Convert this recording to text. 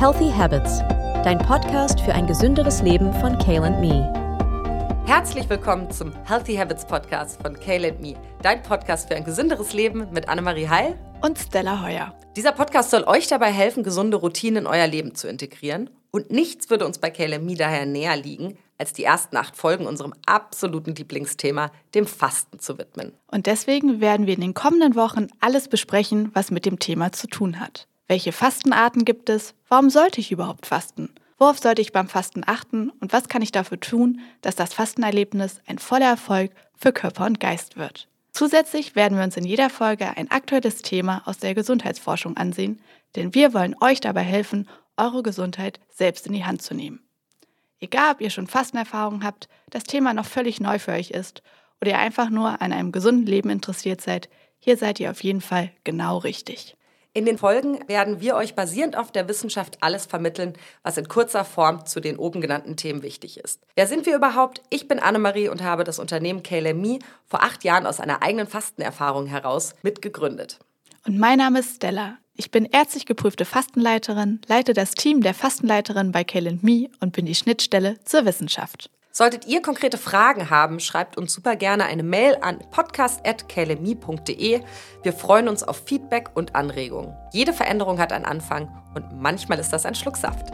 Healthy Habits, dein Podcast für ein gesünderes Leben von Kale Me. Herzlich willkommen zum Healthy Habits Podcast von Kale Me, dein Podcast für ein gesünderes Leben mit Annemarie Heil und Stella Heuer. Dieser Podcast soll euch dabei helfen, gesunde Routinen in euer Leben zu integrieren. Und nichts würde uns bei Kale Me daher näher liegen, als die ersten acht Folgen unserem absoluten Lieblingsthema, dem Fasten, zu widmen. Und deswegen werden wir in den kommenden Wochen alles besprechen, was mit dem Thema zu tun hat. Welche Fastenarten gibt es? Warum sollte ich überhaupt fasten? Worauf sollte ich beim Fasten achten und was kann ich dafür tun, dass das Fastenerlebnis ein voller Erfolg für Körper und Geist wird? Zusätzlich werden wir uns in jeder Folge ein aktuelles Thema aus der Gesundheitsforschung ansehen, denn wir wollen euch dabei helfen, eure Gesundheit selbst in die Hand zu nehmen. Egal, ob ihr schon Fastenerfahrung habt, das Thema noch völlig neu für euch ist oder ihr einfach nur an einem gesunden Leben interessiert seid, hier seid ihr auf jeden Fall genau richtig. In den Folgen werden wir euch basierend auf der Wissenschaft alles vermitteln, was in kurzer Form zu den oben genannten Themen wichtig ist. Wer sind wir überhaupt? Ich bin Annemarie und habe das Unternehmen KLME vor acht Jahren aus einer eigenen Fastenerfahrung heraus mitgegründet. Und mein Name ist Stella. Ich bin ärztlich geprüfte Fastenleiterin, leite das Team der Fastenleiterin bei Kale Me und bin die Schnittstelle zur Wissenschaft. Solltet ihr konkrete Fragen haben, schreibt uns super gerne eine Mail an podcast.kalemi.de. Wir freuen uns auf Feedback und Anregungen. Jede Veränderung hat einen Anfang und manchmal ist das ein Schluck Saft.